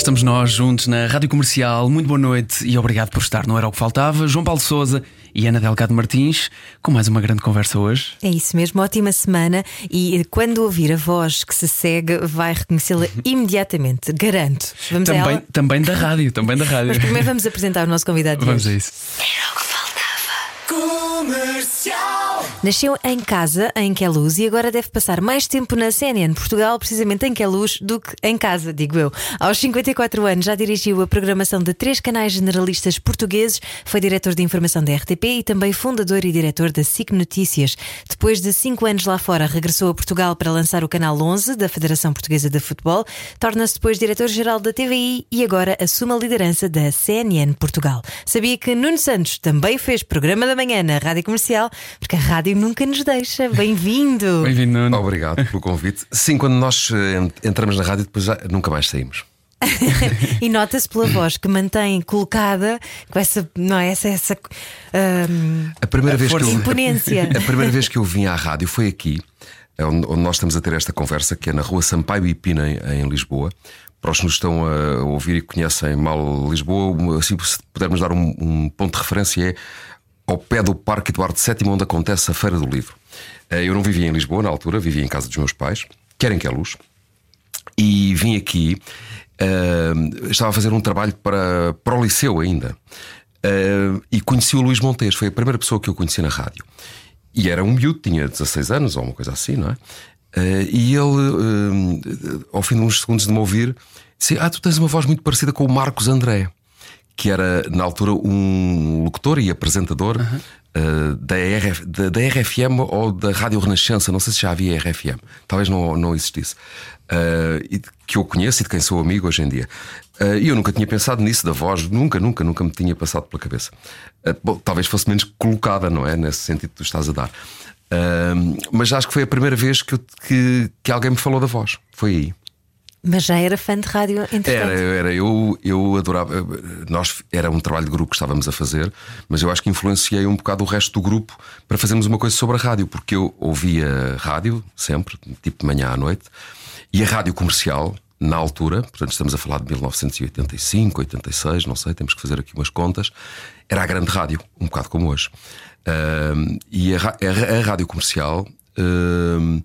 Estamos nós juntos na Rádio Comercial. Muito boa noite e obrigado por estar. Não era o que faltava. João Paulo Souza e Ana Delgado Martins, com mais uma grande conversa hoje. É isso mesmo, ótima semana. E quando ouvir a voz que se segue, vai reconhecê-la imediatamente, garanto. Vamos a Também, ela? também da rádio, também da rádio. Mas primeiro vamos apresentar o nosso convidado de Vamos a hoje. isso. Nasceu em casa, em Queluz, e agora deve passar mais tempo na CNN Portugal, precisamente em Queluz, do que em casa, digo eu. Aos 54 anos já dirigiu a programação de três canais generalistas portugueses, foi diretor de informação da RTP e também fundador e diretor da SIC Notícias. Depois de cinco anos lá fora, regressou a Portugal para lançar o Canal 11 da Federação Portuguesa de Futebol, torna-se depois diretor-geral da TVI e agora assume a liderança da CNN Portugal. Sabia que Nuno Santos também fez programa da manhã na Rádio Comercial, porque a rádio nunca nos deixa. Bem-vindo! Bem-vindo, Nuno. Obrigado pelo convite. Sim, quando nós eh, ent- entramos na rádio, depois já nunca mais saímos. E nota-se pela voz que mantém colocada com essa, não é? Essa, essa ahm, A primeira, vez que eu, imponência. a primeira vez que eu vim à rádio foi aqui, onde, onde nós estamos a ter esta conversa, que é na rua Sampaio e Pina, em, em Lisboa. Para os que nos estão a ouvir e conhecem mal Lisboa, assim, se pudermos dar um, um ponto de referência, é ao pé do Parque Eduardo VII, onde acontece a Feira do Livro. Eh, Eu não vivia em Lisboa na altura, vivia em casa dos meus pais, que era em Queluz. e vim aqui. ah, estava a fazer um trabalho para, para o Liceu ainda. Ah, e conheci o Luís Montes, foi a primeira pessoa que eu conheci na rádio. E era um miúdo, tinha 16 anos ou uma coisa assim, não é? Ah, e ele, ao fim de uns segundos de me ouvir, disse: Ah, tu tens uma voz muito parecida com o Marcos André, que era na altura um locutor e apresentador ah, da, RF, da, da RFM ou da Rádio Renascença, não sei se já havia RFM, talvez não, não existisse, de- que eu conheço e de quem sou amigo hoje em dia. Ah, E eu nunca tinha pensado nisso da voz, nunca, nunca, nunca me tinha passado pela cabeça. Bom, talvez fosse menos colocada, não é? Nesse sentido que tu estás a dar. Mas acho que foi a primeira vez que, eu- que, que alguém me falou da voz. Foi aí. Mas já era fã de rádio, Era, era, eu, eu adorava. Nós era um trabalho de grupo que estávamos a fazer, mas eu acho que influenciei um bocado o resto do grupo para fazermos uma coisa sobre a rádio, porque eu ouvia rádio sempre, tipo de manhã à noite, e a rádio comercial, na altura, portanto estamos a falar de 1985, 86, não sei, temos que fazer aqui umas contas, era a grande rádio, um bocado como hoje. Ahm, e a, a- a rádio comercial ahm,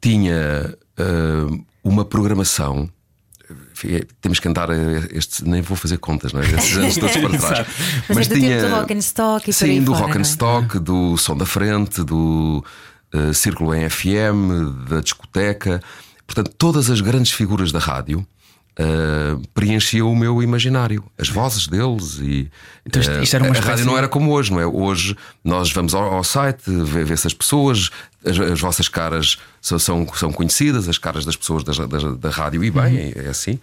tinha ahm, uma programação. Enfim, Temos que andar a este, nem vou fazer contas, não é? Estes anos todos para trás. Mas é do tempo do rock and stock e Sim, do fora, rock and é? stock, do som da frente, do eh, círculo em FM, da discoteca. Portanto, todas as grandes figuras da rádio eh, preenchiam o meu imaginário. As vozes deles e. Então isto- eh, isto era uma a rádio espécie- não era como hoje, não é? Hoje nós vamos ao, ao site, ver, ver se as pessoas, as, as vossas caras são, são, conhecidas, as caras das pessoas da, da, da rádio, e bem, é, é assim.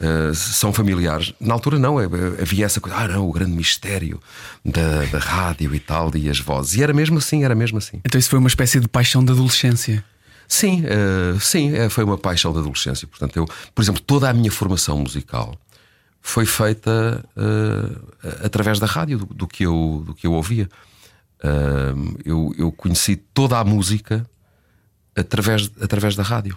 Uh, são familiares. Na altura, não, é- havia essa coisa, ah, não, o grande mistério da, da rádio e tal, e as vozes. E era mesmo assim, era mesmo assim. Então isso foi uma espécie de paixão da adolescência. Sim, uh, sim, eh, foi uma paixão da adolescência. Portanto, eu, por exemplo, toda a minha formação musical foi feita uh, através da rádio, do, do que, eu, do que eu ouvia. Uh, eu, eu conheci toda a música através, através da rádio.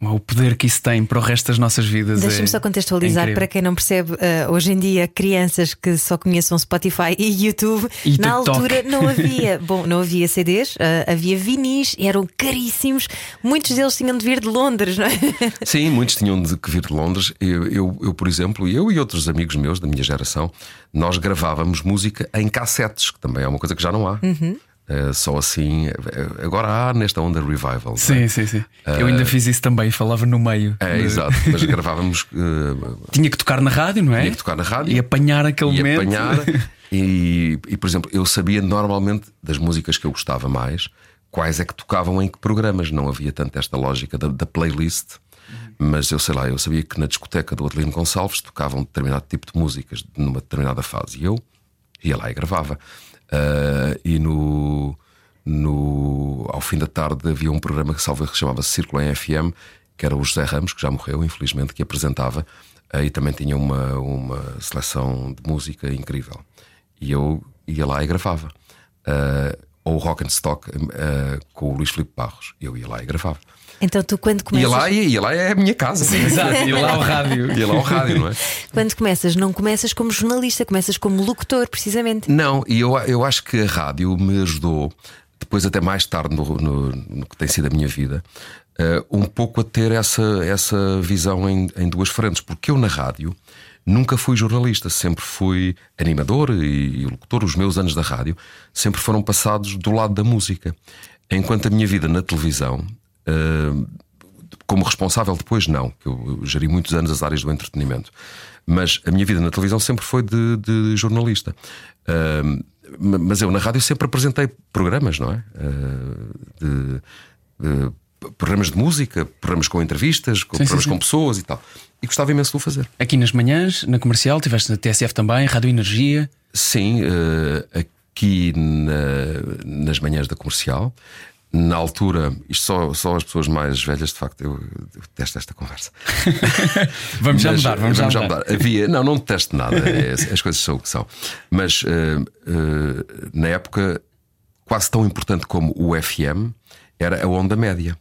O poder que isso tem para o resto das nossas vidas. Deixa-me é- só contextualizar é incrível. para quem não percebe, uh, hoje em dia, crianças que só conheçam Spotify e YouTube, E na TikTok. altura não havia, bom, não havia CDs, uh, havia vinis, eram caríssimos, muitos deles tinham de vir de Londres, não é? Sim, muitos tinham de que vir de Londres. Eu, eu, eu, por exemplo, eu e outros amigos meus da minha geração, nós gravávamos música em cassetes, que também é uma coisa que já não há. Eh, só assim. eh, Agora há nesta onda revival. não é? Sim, sim, sim. Eu ainda fiz isso também, falava no meio. É, De- exato. Mas gravávamos. eh, Tinha que tocar na rádio, não é? Tinha que tocar na rádio. E apanhar aquele e momento. apanhar. E, e, por exemplo, eu sabia normalmente das músicas que eu gostava mais, quais é que tocavam em que programas. Não havia tanto esta lógica da, da playlist. Mas eu sei lá, eu sabia que na discoteca do Adelino Gonçalves tocavam determinado tipo de músicas numa determinada fase. E eu ia lá e gravava. Ah, e no, no, ao fim da tarde havia um programa que salve que chamava-se Círculo em FM, que era o José Ramos, que já morreu, infelizmente, que apresentava uh, e também tinha uma, uma seleção de música incrível. E eu ia lá e gravava. Uh, ou Rock and Stock com o Luís Filipe Barros. Eu ia lá e gravava. Então tu quando começas. Ia lá, ia lá é a minha casa. Sim, exato, ia lá ao rádio. Ia lá ao rádio, não é? Quando começas, não começas como jornalista, começas como locutor, precisamente. Não, e eu, eu acho que a rádio me ajudou, depois até mais tarde no, no, no que tem sido a minha vida, uh, um pouco a ter essa, essa visão em, em duas frentes, porque eu na rádio nunca fui jornalista, sempre fui animador e, locutor. Os meus anos da rádio sempre foram passados do lado da música. Enquanto a minha vida na televisão Uh, como responsável depois, não, que eu geri muitos anos as áreas do entretenimento. Mas a minha vida na televisão sempre foi de, de jornalista. Uh, mas eu na rádio sempre apresentei programas, não é? Uh, de, programas de música, programas com entrevistas, com, sim, programas sim, sim. com pessoas e tal. E gostava imenso de o fazer. Aqui nas manhãs, na comercial, tiveste na TSF também, Rádio Energia. Sim, aqui na, nas manhãs da comercial na altura, isto só, só as pessoas mais velhas, de facto, eu, eu detesto esta conversa. vamos já mudar, vamos, vamos já mudar. mudar. Havia, não, não detesto nada, é, as coisas são o que são. Mas uh, na época, quase tão importante como o FM era a onda média.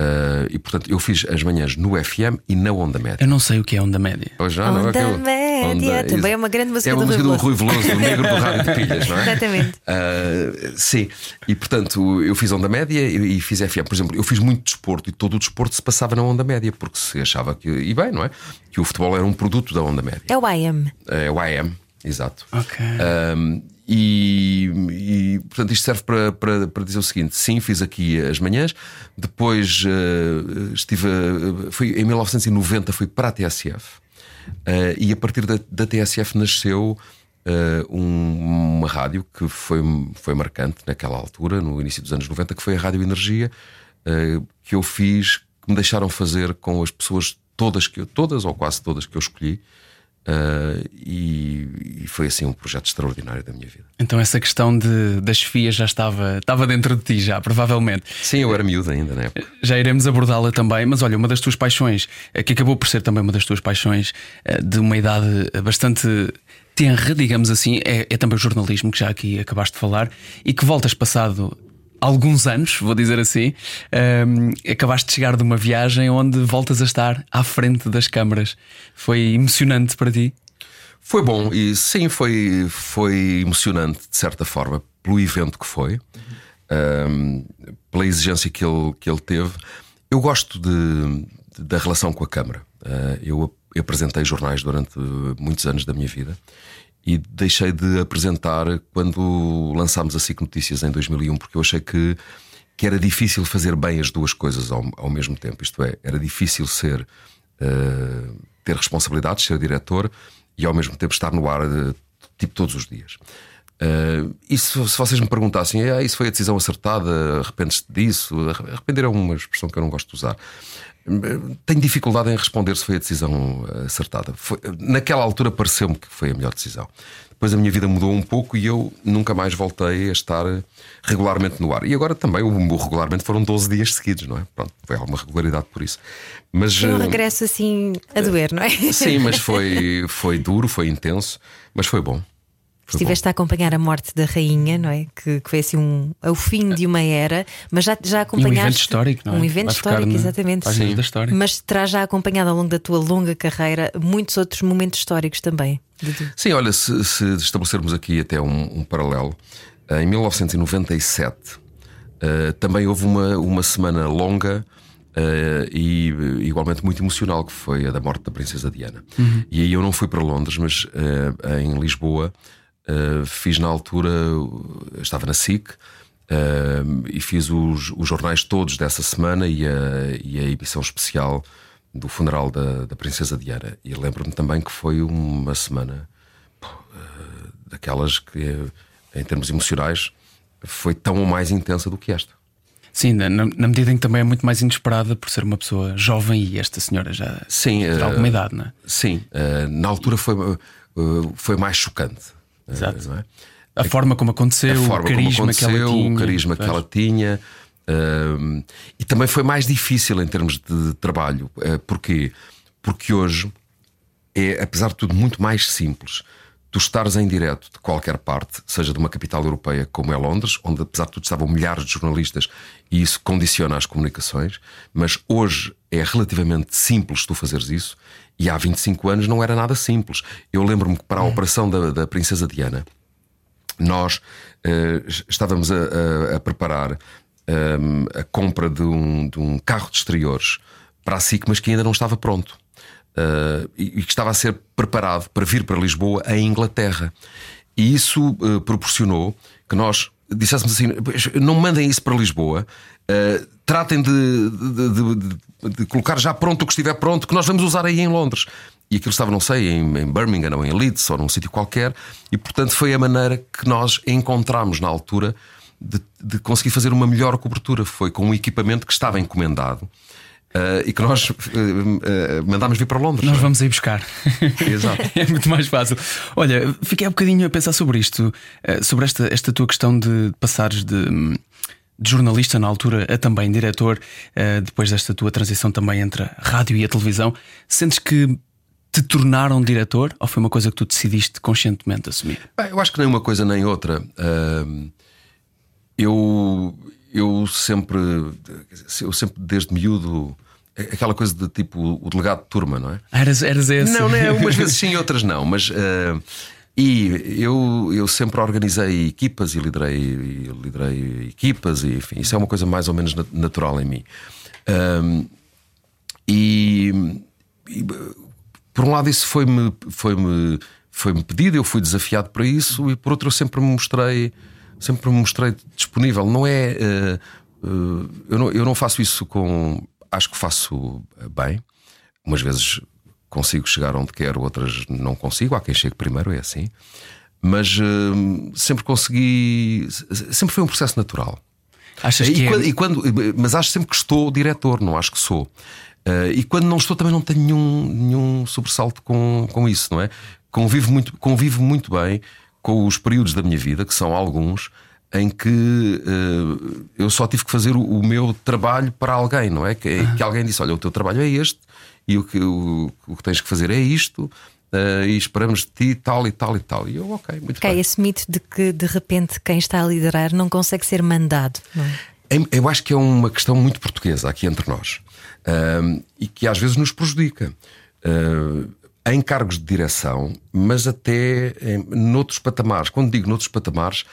Uh, e portanto eu fiz as manhãs no FM e na Onda Média. Eu não sei o que é Onda Média. Oh, já, onda não, Média, onda, também é uma grande música, é uma do, música Rui do Rui Veloso, o negro do rádio de pilhas, não é? Exatamente. Uh, sim, e portanto eu fiz Onda Média e, e, fiz FM. Por exemplo, eu fiz muito desporto e todo o desporto se passava na Onda Média, porque se achava que, e bem, não é? Que o futebol era um produto da Onda Média. É o IM. É o IM, exato. Ok. Um, e, e, portanto isto serve para, para, para, dizer o seguinte: sim, fiz aqui as manhãs, depois uh, estive. Uh, fui, em 1990 fui para a TSF uh, e a partir da, da TSF nasceu um, uma rádio que foi, foi marcante naquela altura, no início dos anos 90, que foi a Rádio Energia, que eu fiz, que me deixaram fazer com as pessoas todas, que eu, todas ou quase todas que eu escolhi. Uh, e, e, foi assim um projeto extraordinário da minha vida. Então essa questão de, das FIAs já estava, estava dentro de ti, já, provavelmente. Sim, eu era miúdo ainda na época. Já iremos abordá-la também, mas olha, uma das tuas paixões, eh, que acabou por ser também uma das tuas paixões eh, de uma idade bastante tenra, digamos assim, é, é também o jornalismo, que já aqui acabaste de falar, e que voltas passado alguns anos, vou dizer assim, um, acabaste de chegar de uma viagem onde voltas a estar à frente das câmaras. Foi emocionante para ti? Foi bom e sim, foi, foi emocionante de certa forma pelo evento que foi, um, pela exigência que ele, que ele teve. Eu gosto de, de da relação com a Câmara. Uh, eu, eu apresentei jornais durante muitos anos da minha vida e deixei de apresentar quando lançámos a SIC Notícias em 2001, porque eu achei que, que era difícil fazer bem as duas coisas ao, ao mesmo tempo. Isto é, era difícil ser uh, ter responsabilidades, ser diretor e ao mesmo tempo estar no ar uh, tipo todos os dias. Uh, se, se, vocês me perguntassem, ah, isso foi a decisão acertada, arrependes-te disso? Arrepender é uma expressão que eu não gosto de usar. Tenho dificuldade em responder se foi a decisão eh, acertada. Foi, naquela altura pareceu-me que foi a melhor decisão. Depois a minha vida mudou um pouco e eu nunca mais voltei a estar regularmente no ar. E agora também o regularmente foram 12 dias seguidos, não é? Pronto, foi alguma regularidade por isso. Mas um eh, regresso assim a doer, não é? Sim, mas foi, foi duro, foi intenso, mas foi bom. Estiveste a acompanhar a morte da rainha, não é? Que, que foi assim um, o fim de uma era, mas já, já acompanhaste. um evento histórico, não é? Um evento Vai histórico, exatamente. Sim. Da história. Mas terás já acompanhado ao longo da tua longa carreira muitos outros momentos históricos também. Sim, olha, se, se estabelecermos aqui até um, um paralelo, em 1997 uh, também houve uma, uma semana longa. Uh, e igualmente muito emocional, que foi a da morte da Princesa Diana. Uhum. E aí eu não fui para Londres, mas uh, em Lisboa Uh, fiz na altura, estava na SIC uh, e fiz os, os, jornais todos dessa semana e a, e a emissão especial do funeral da, da Princesa Diana. E lembro-me também que foi uma semana uh, daquelas que, em termos emocionais, foi tão ou mais intensa do que esta. Sim, na, na, medida em que também é muito mais inesperada por ser uma pessoa jovem e esta senhora já sim, tem alguma idade, não é? Sim, na altura foi, foi mais chocante. Exato. É? A forma como aconteceu, a forma o carisma como aconteceu, que ela tinha. o carisma que ela tinha. Um, e também foi mais difícil em termos de trabalho. Uh, porquê? Porque hoje é, apesar de tudo, muito mais simples. Tu estares em direto de qualquer parte, seja de uma capital europeia como é Londres, onde apesar de tudo estavam milhares de jornalistas e isso condiciona as comunicações, mas hoje é relativamente simples tu fazeres isso e há 25 anos não era nada simples. Eu lembro-me que para a operação da, da Princesa Diana, nós uh, estávamos a, a, a preparar um, a compra de um, de um carro de exteriores para a SIC, mas que ainda não estava pronto. Uh, e que estava a ser preparado para vir para Lisboa em Inglaterra. E isso uh, proporcionou que nós disséssemos assim: não mandem isso para Lisboa, uh, tratem de, de, de, de, colocar já pronto o que estiver pronto, que nós vamos usar aí em Londres. E aquilo estava, não sei, em, em Birmingham ou em Leeds ou num sítio qualquer, e portanto foi a maneira que nós encontramos na altura de, conseguir fazer uma melhor cobertura. Foi com um equipamento que estava encomendado. Uh, e que nós uh, uh, mandámos vir para Londres. Nós vamos aí buscar. Exato. é muito mais fácil. Olha, fiquei um bocadinho a pensar sobre isto, sobre esta, esta tua questão de passares de, de jornalista na altura a também diretor, depois desta tua transição também entre a rádio e a televisão. Sentes que te tornaram diretor ou foi uma coisa que tu decidiste conscientemente assumir? Bem, eu acho que nem uma coisa nem outra. eu eu sempre, eu sempre desde miúdo, aquela coisa de tipo o delegado de turma, não é? Eras, eras esse? Não, não é, umas vezes sim, outras não, mas. E eu, eu sempre organizei equipas e liderei, e liderei equipas, e enfim, isso é uma coisa mais ou menos natural em mim. Um, e, e, por um lado, isso foi-me foi -me, foi -me pedido, eu fui desafiado para isso, e por outro, eu sempre me mostrei sempre me mostrei disponível. Não é. Uh, uh, eu, não, eu não faço isso com. Acho que faço bem. Umas vezes consigo chegar onde quero, outras não consigo. Há quem chegue primeiro, é assim. Mas uh, sempre consegui. Sempre foi um processo natural. Achas e, que quando, é... e quando, mas acho sempre que estou diretor, não acho que sou. Uh, e quando não estou, também não tenho nenhum, nenhum sobressalto com, com isso, não é? Convivo muito, convivo muito bem com os períodos da minha vida, que são alguns, em que uh, eu só tive que fazer o, o, meu trabalho para alguém, não é? Que, uhum. que, alguém disse: Olha, o teu trabalho é este e o que, o, o que tens que fazer é isto. Uh, e esperamos de ti tal e tal e tal. E eu, ok, muito okay, bem. Esse mito de que de repente quem está a liderar não consegue ser mandado. Não é? Eu acho que é uma questão muito portuguesa aqui entre nós uh, e que às vezes nos prejudica. Uh, em cargos de direção, mas até em, noutros patamares. Quando digo noutros patamares,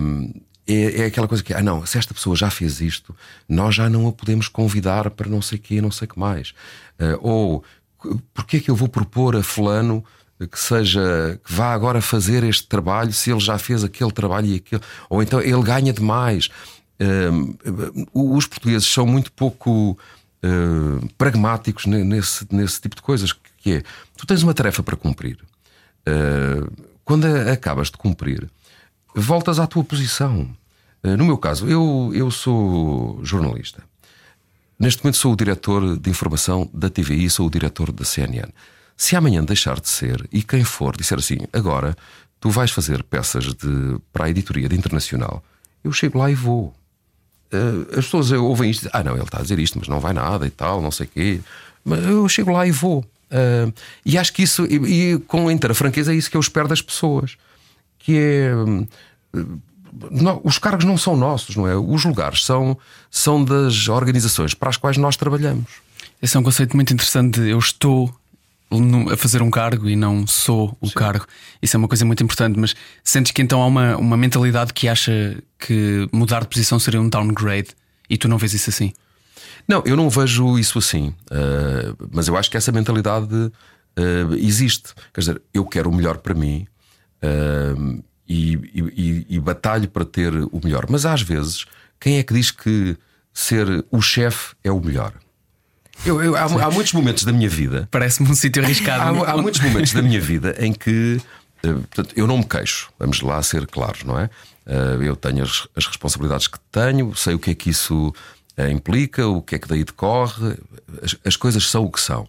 hum, é, é, aquela coisa que, ah, não, se esta pessoa já fez isto, nós já não a podemos convidar para não sei quê, não sei que mais. Uh, ou porque é que eu vou propor a Fulano que seja que vá agora fazer este trabalho se ele já fez aquele trabalho e aquele, ou então ele ganha demais. Uh, os portugueses são muito pouco uh, pragmáticos nesse, nesse tipo de coisas que é, tu tens uma tarefa para cumprir. Uh, quando acabas de cumprir, voltas à tua posição. Uh, no meu caso, eu, eu sou jornalista. Neste momento sou o diretor de informação da TVI, sou o diretor da CNN. Se amanhã deixar de ser, e quem for disser assim, agora tu vais fazer peças de, para a editoria de internacional, eu chego lá e vou. Uh, as pessoas ouvem isto, ah, não, ele está a dizer isto, mas não vai nada e tal, não sei o quê. Mas eu chego lá e vou. Uh, e acho que isso, e, e, com inteira franqueza, é isso que eu espero das pessoas. Que é. Uh, não, os cargos não são nossos, não é? Os lugares são, são das organizações para as quais nós trabalhamos. Esse é um conceito muito interessante eu estou a fazer um cargo e não sou o Sim. cargo. Isso é uma coisa muito importante, mas sentes que então há uma, uma mentalidade que acha que mudar de posição seria um downgrade e tu não vês isso assim? Não, eu não vejo isso assim. Uh, mas eu acho que essa mentalidade uh, existe. Quer dizer, eu quero o melhor para mim uh, e, e, e, batalho para ter o melhor. Mas às vezes, quem é que diz que ser o chefe é o melhor? Eu, eu, há, há, muitos momentos da minha vida. Parece-me um sítio arriscado. Há, há, muitos momentos da minha vida em que. Portanto, eu não me queixo, vamos lá ser claros, não é? Eu tenho as, as responsabilidades que tenho, sei o que é que isso eh, implica, o que é que daí decorre, as, as, coisas são o que são.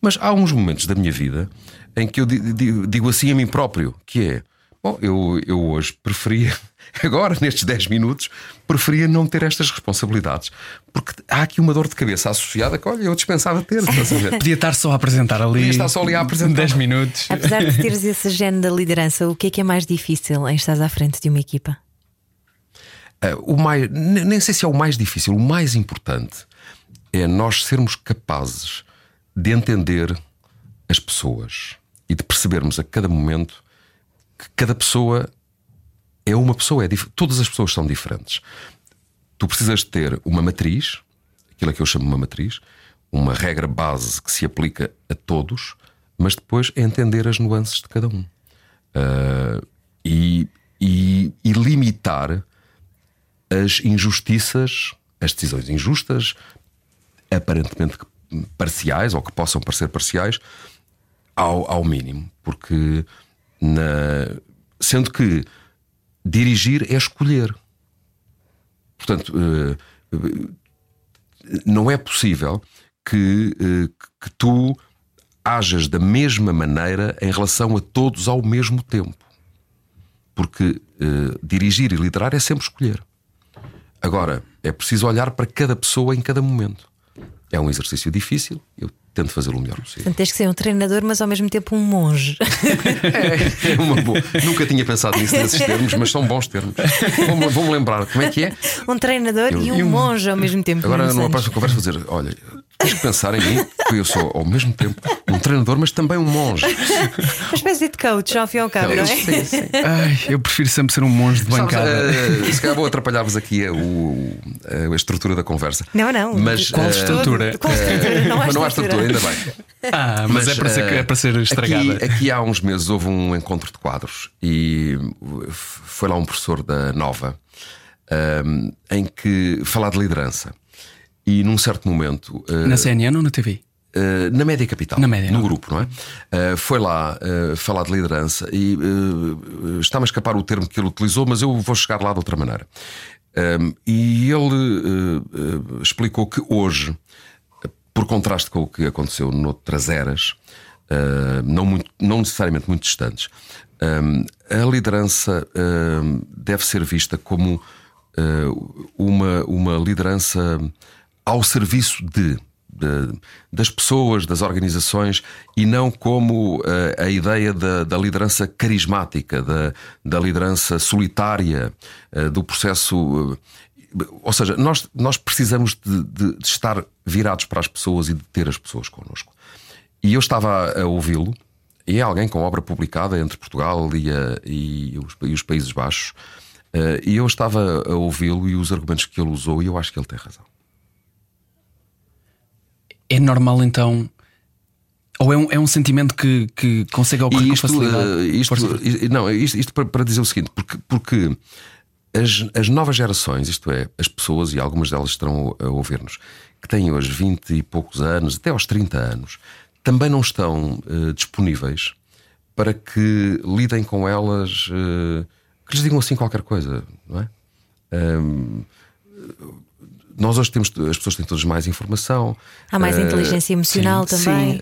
Mas há uns momentos da minha vida em que eu digo assim a mim próprio, que é Bom, eu, eu hoje preferia, agora nestes 10 minutos, preferia não ter estas responsabilidades. Porque há aqui uma dor de cabeça associada que, olha, eu dispensava ter. Podia estar só a apresentar ali. Podia estar só ali a apresentar. 10 minutos. Apesar de teres esse gene da liderança, o que é que é mais difícil em estar à frente de uma equipa? Ah, o mais, ne- nem sei se é o mais difícil, o mais importante é nós sermos capazes de entender as pessoas e de percebermos a cada momento que cada pessoa é uma pessoa, é todas as pessoas são diferentes. Tu precisas ter uma matriz, aquilo a que eu chamo uma matriz, uma regra base que se aplica a todos, mas depois é entender as nuances de cada um. Ah, e, e- e limitar as injustiças, as decisões injustas, aparentemente parciais ou que possam parecer parciais, ao, ao mínimo. Porque, na- sendo que dirigir é escolher. Portanto, eh, não é possível que, eh, que tu hajas da mesma maneira em relação a todos ao mesmo tempo. Porque eh, dirigir e liderar é sempre escolher. Agora, é preciso olhar para cada pessoa em cada momento. É um exercício difícil, eu tento fazê-lo o melhor possível. Portanto, tens que ser um treinador, mas ao mesmo tempo um monge. É uma boa. Nunca tinha pensado nisso nesses termos, mas são bons termos. Vou-me vou-me lembrar como é que é. um treinador Eu- e um e um- monge ao mesmo tempo. Agora, numa próxima conversa, vou dizer: olha, tens que pensar em mim, que eu sou ao mesmo tempo um treinador, mas também um monge. Uma espécie de coach, ao fim e ao cabo, não é? Sim, sim. Ai, eu prefiro sempre ser um monge de Sabes, bancada. eh, se calhar vou atrapalhar-vos aqui a, o- a estrutura da conversa. Não, não. Mas, Qual eh, estrutura? Qual estrutura? Não há mas não há estrutura. ainda bem. Ah, mas, é, para ser, eh, é para ser estragada. Aqui, aqui há uns meses houve um encontro de quadros e foi lá um professor da Nova ahm, em que falar de liderança. E num certo momento. ah, Na CNN ou na TV? Uh, na Média Capital, Na Média, no não? grupo, não é? Uh, foi lá uh, falar de liderança e está-me a escapar o termo que ele utilizou, mas eu vou chegar lá de outra maneira. Um, e ele explicou que hoje, por contraste com o que aconteceu noutras eras, não, muito, não necessariamente muito distantes, um, a liderança um, deve ser vista como uma, uma liderança ao serviço de, de- das pessoas, das organizações e não como uh, a ideia da, da liderança carismática, da, da liderança solitária, uh, do processo. uh, ou seja, nós, nós precisamos de, de- de estar virados para as pessoas e de ter as pessoas connosco. E eu estava a, a ouvi-lo, e é alguém com obra publicada entre Portugal e, a- e os, e os Países Baixos, e eu estava a ouvi-lo e os argumentos que ele usou, e eu acho que ele tem razão. É normal então. Ou é um, é um sentimento que, que consegue ocorrer E com isto, facilidade? eh, isto, Força. i- não, isto, isto para, para dizer o seguinte, porque, porque as, as novas gerações, isto é, as pessoas, e algumas delas estarão a ouvir-nos, que têm hoje 20 e poucos anos, até aos 30 anos, também não estão eh, disponíveis para que lidem com elas, eh, que lhes digam assim qualquer coisa, não é? Ahm, nós hoje temos, as pessoas têm todas mais informação. Há mais eh, inteligência emocional sim, também. Sim,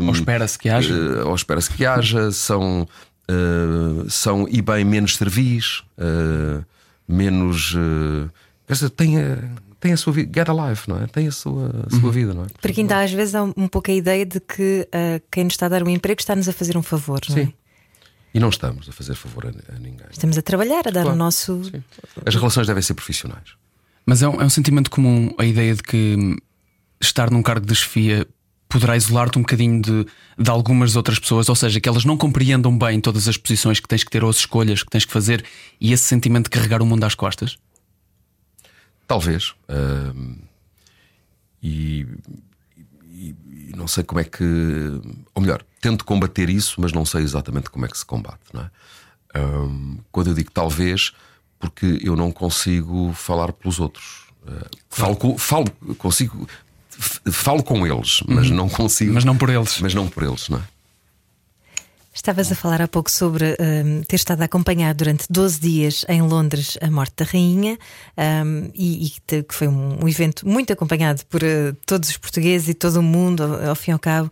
ahm, Ou espera-se que haja? eh, ou espera-se que haja, são, eh, são e bem menos servis, eh, menos. eh, quer dizer, tem a, tem a sua vida, get a life, não é? Tem a sua, a Uhum. sua vida, não é? Porque ainda às vezes há um pouco a ideia de que quem nos está a dar um emprego está-nos a fazer um favor, não é? Sim. E não estamos a fazer favor a, a ninguém. Estamos a trabalhar, a dar Claro. o nosso. As relações devem ser profissionais. Mas é um, é um sentimento comum a ideia de que estar num cargo de chefia poderá isolar-te um bocadinho de, de algumas outras pessoas, ou seja, que elas não compreendam bem todas as posições que tens que ter ou as escolhas que tens que fazer e esse sentimento de carregar o mundo às costas. Talvez. ahm, e, e- e não sei como é que. Ou melhor, tento combater isso, mas não sei exatamente como é que se combate. Não é? Ahm, quando eu digo talvez, porque eu não consigo falar pelos outros. Ah, falo, com- falo, consigo. Falo com eles, mas não consigo. Mas não por eles. Mas não por eles, não é? Estavas a falar há pouco sobre um, ter estado a acompanhar durante 12 dias em Londres a morte da rainha um, e, e, que foi um, um, evento muito acompanhado por uh, todos os portugueses e todo o mundo, ao, ao fim e ao cabo.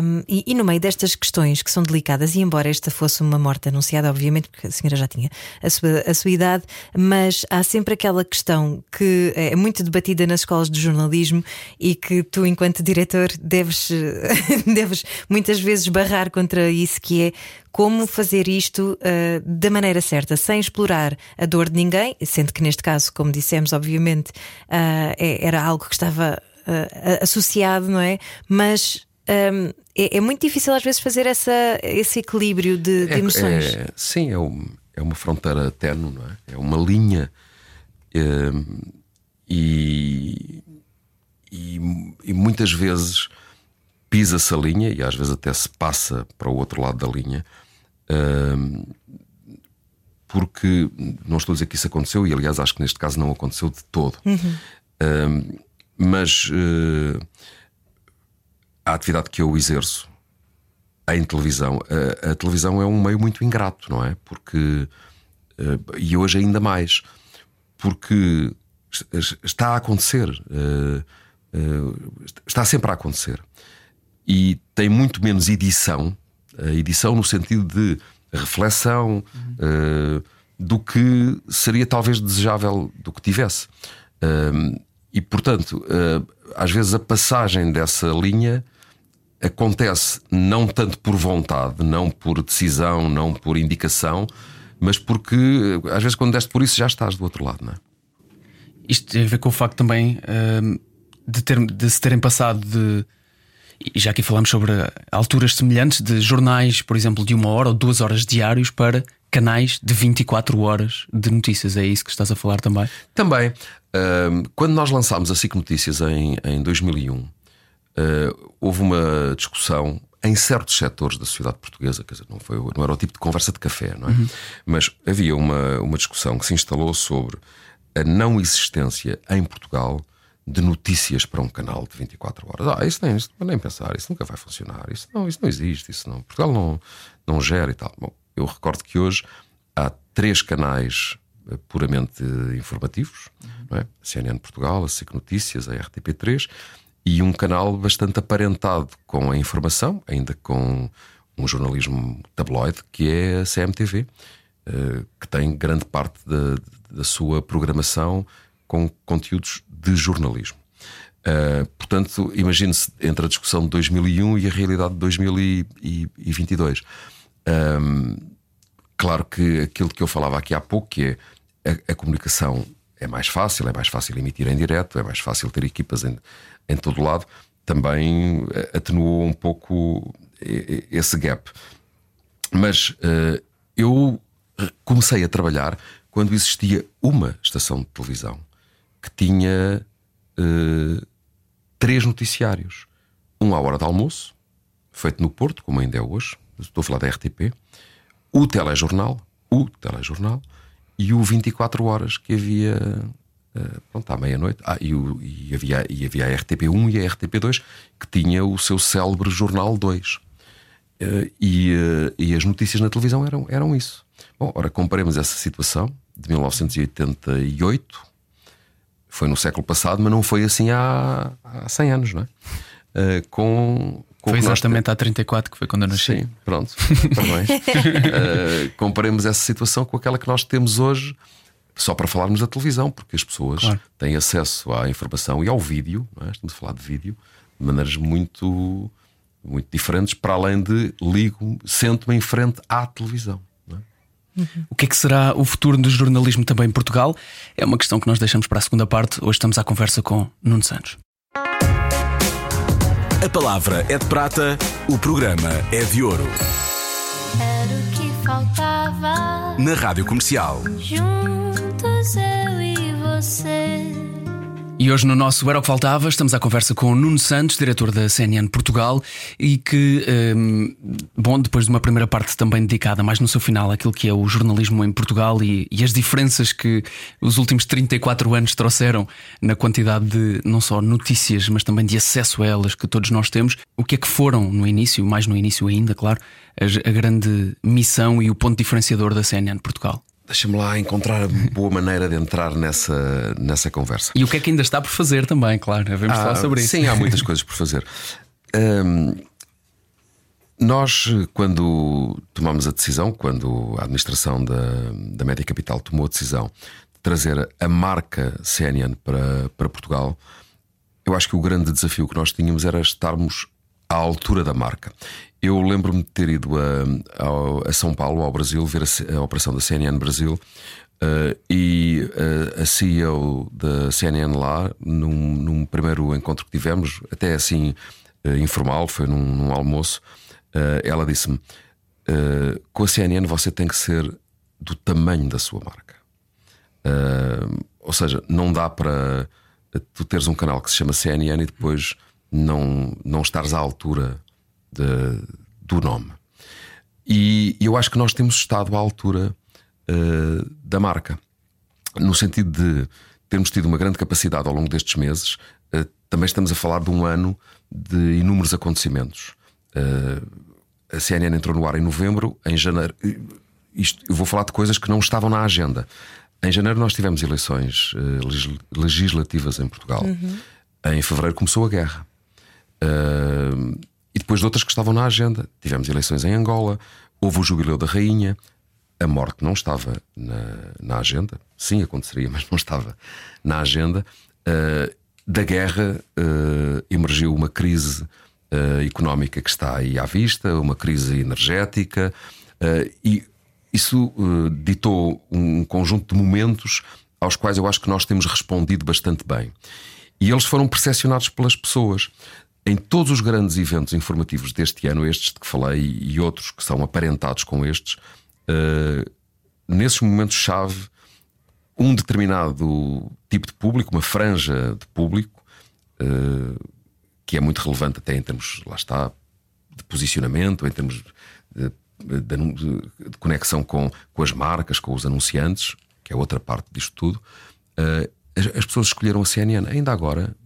Hum, e, e, no meio destas questões que são delicadas, e embora esta fosse uma morte anunciada, obviamente, porque a senhora já tinha a sua, a sua idade, mas há sempre aquela questão que é muito debatida nas escolas de jornalismo e que tu, enquanto diretor, deves, deves muitas vezes barrar contra isso que é como fazer isto uh, da maneira certa, sem explorar a dor de ninguém, sendo que neste caso, como dissemos, obviamente, uh, é, era algo que estava uh, associado, não é? Mas um, é, é, muito difícil às vezes fazer essa, esse equilíbrio de, de é, emoções. É, sim, é, um, é uma fronteira tenue, não é? É uma linha. Um, e, e, e muitas vezes pisa-se a linha e às vezes até se passa para o outro lado da linha. porque não estou a dizer que isso aconteceu, e aliás acho que neste caso não aconteceu de todo. Uhum. mas uh, a atividade que eu exerço em televisão, a, a, televisão é um meio muito ingrato, não é? Porque, uh, e hoje ainda mais, porque está a acontecer, uh, está sempre a acontecer e tem muito menos edição, edição no sentido de reflexão, uhum. uh, do que seria talvez desejável do que tivesse. Uh, e portanto, uh, às vezes a passagem dessa linha acontece não tanto por vontade, não por decisão, não por indicação, mas porque às vezes quando deste por isso já estás do outro lado, não é? Isto tem a ver com o facto também de, ter, de se terem passado de e já aqui falamos sobre alturas semelhantes de jornais, por exemplo, de uma hora ou duas horas diários para canais de 24 horas de notícias. É isso que estás a falar também? Também. Uh, quando nós lançámos a SIC Notícias em, em 2001, uh, houve uma discussão em certos setores da sociedade portuguesa, quer dizer, não, foi, não era o tipo de conversa de café, não é? Uhum. Mas havia uma, uma discussão que se instalou sobre a não existência em Portugal de notícias para um canal de 24 horas. Ah, isso nem, isso, nem pensar, isso nunca vai funcionar, isso não, isso não existe, isso não. Portugal não, não gera e tal. Bom, eu recordo que hoje há três canais eh, puramente informativos, uhum. é? a CNN Portugal, a SIC Notícias, a RTP3, e um canal bastante aparentado com a informação, ainda com um jornalismo tabloide, que é a CMTV, eh, que tem grande parte da, da sua programação com conteúdos de jornalismo. Uh, portanto, imagine-se entre a discussão de 2001 e a realidade de 2022. Um, claro que aquilo que eu falava aqui há pouco, que é a, a, comunicação é mais fácil, é mais fácil emitir em direto, é mais fácil ter equipas em, em todo lado, também atenuou um pouco esse gap. Mas uh, eu comecei a trabalhar quando existia uma estação de televisão que tinha uh, três noticiários. Um à hora de almoço, feito no Porto, como ainda é hoje, estou a falar da RTP, o telejornal, o telejornal, e o 24 horas que havia uh, pronto, à meia-noite. Ah, e, e, havia, e havia a RTP1 e a RTP2 que tinha o seu célebre Jornal 2. Uh, eh, e, uh, e as notícias na televisão eram, eram isso. Bom, ora, comparemos essa situação de 1988 foi no século passado, mas não foi assim há, há 100 anos, não é? Uh, com, com foi exatamente nós... há 34 que foi quando eu nasci. Sim, pronto, parabéns. uh, comparemos essa situação com aquela que nós temos hoje, só para falarmos da televisão, porque as pessoas claro. têm acesso à informação e ao vídeo, é? estamos a falar de vídeo, de maneiras muito, muito diferentes, para além de ligo, sento-me em frente à televisão. Uhum. O que é que será o futuro do jornalismo também em Portugal? É uma questão que nós deixamos para a segunda parte. Hoje estamos à conversa com Nuno Santos. A palavra é de prata, o programa é de ouro. Era o que faltava. Na Rádio Comercial. Juntos eu e você. E hoje no nosso Era o que Faltava estamos à conversa com o Nuno Santos, diretor da CNN Portugal, e que, um, bom, depois de uma primeira parte também dedicada mais no seu final àquilo que é o jornalismo em Portugal e, e, as diferenças que os últimos 34 anos trouxeram na quantidade de não só notícias, mas também de acesso a elas que todos nós temos, o que é que foram no início, mais no início ainda, claro, a, a grande missão e o ponto diferenciador da CNN Portugal? Deixa-me lá encontrar a boa maneira de entrar nessa, nessa conversa. E o que é que ainda está por fazer também, claro. Vamos ah, falar sobre isso. Sim, há muitas coisas por fazer. Um, nós, quando tomamos a decisão, quando a administração da, da Média Capital tomou a decisão de trazer a marca CNN para, para Portugal, eu acho que o grande desafio que nós tínhamos era estarmos à altura da marca. Eu lembro-me de ter ido a, a, São Paulo, ao Brasil, ver a, a operação da CNN Brasil. Uh, e uh, a CEO da CNN lá, num, num, primeiro encontro que tivemos, até assim uh, informal, foi num, num almoço, ela disse-me: com a CNN você tem que ser do tamanho da sua marca. ou seja, não dá para tu teres um canal que se chama CNN e depois não, não estares à altura de, do nome. E eu acho que nós temos estado à altura uh, da marca, no sentido de termos tido uma grande capacidade ao longo destes meses. Uh, também estamos a falar de um ano de inúmeros acontecimentos. Uh, a CNN entrou no ar em novembro, em janeiro. Isto, eu vou falar de coisas que não estavam na agenda. Em janeiro nós tivemos eleições legislativas em Portugal. Uhum. Em fevereiro começou a guerra. Uh, depois de outras que estavam na agenda. Tivemos eleições em Angola, houve o jubileu da Rainha, a morte não estava na, na agenda. Sim, aconteceria, mas não estava na agenda. Uh, da guerra uh, emergiu uma crise uh, económica que está aí à vista, uma crise energética, e isso ditou um conjunto de momentos aos quais eu acho que nós temos respondido bastante bem. E eles foram percepcionados pelas pessoas em todos os grandes eventos informativos deste ano, estes de que falei e outros que são aparentados com estes, uh, nesses momentos-chave, um determinado tipo de público, uma franja de público, uh, que é muito relevante até em termos, lá está, de posicionamento, em termos de, de, de conexão com, com as marcas, com os anunciantes, que é outra parte disto tudo. Uh, as, as, pessoas escolheram a CNN ainda agora.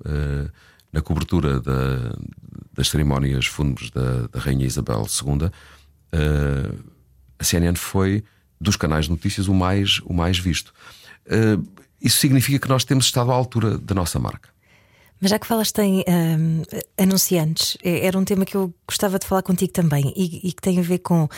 Na cobertura da, das cerimónias fúnebres da, da Rainha Isabel II, uh, a CNN foi dos canais de notícias o mais, o mais visto. Uh, isso significa que nós temos estado à altura da nossa marca. Mas já que falaste em um, anunciantes, é, era um tema que eu gostava de falar contigo também e, e que tem a ver com uh,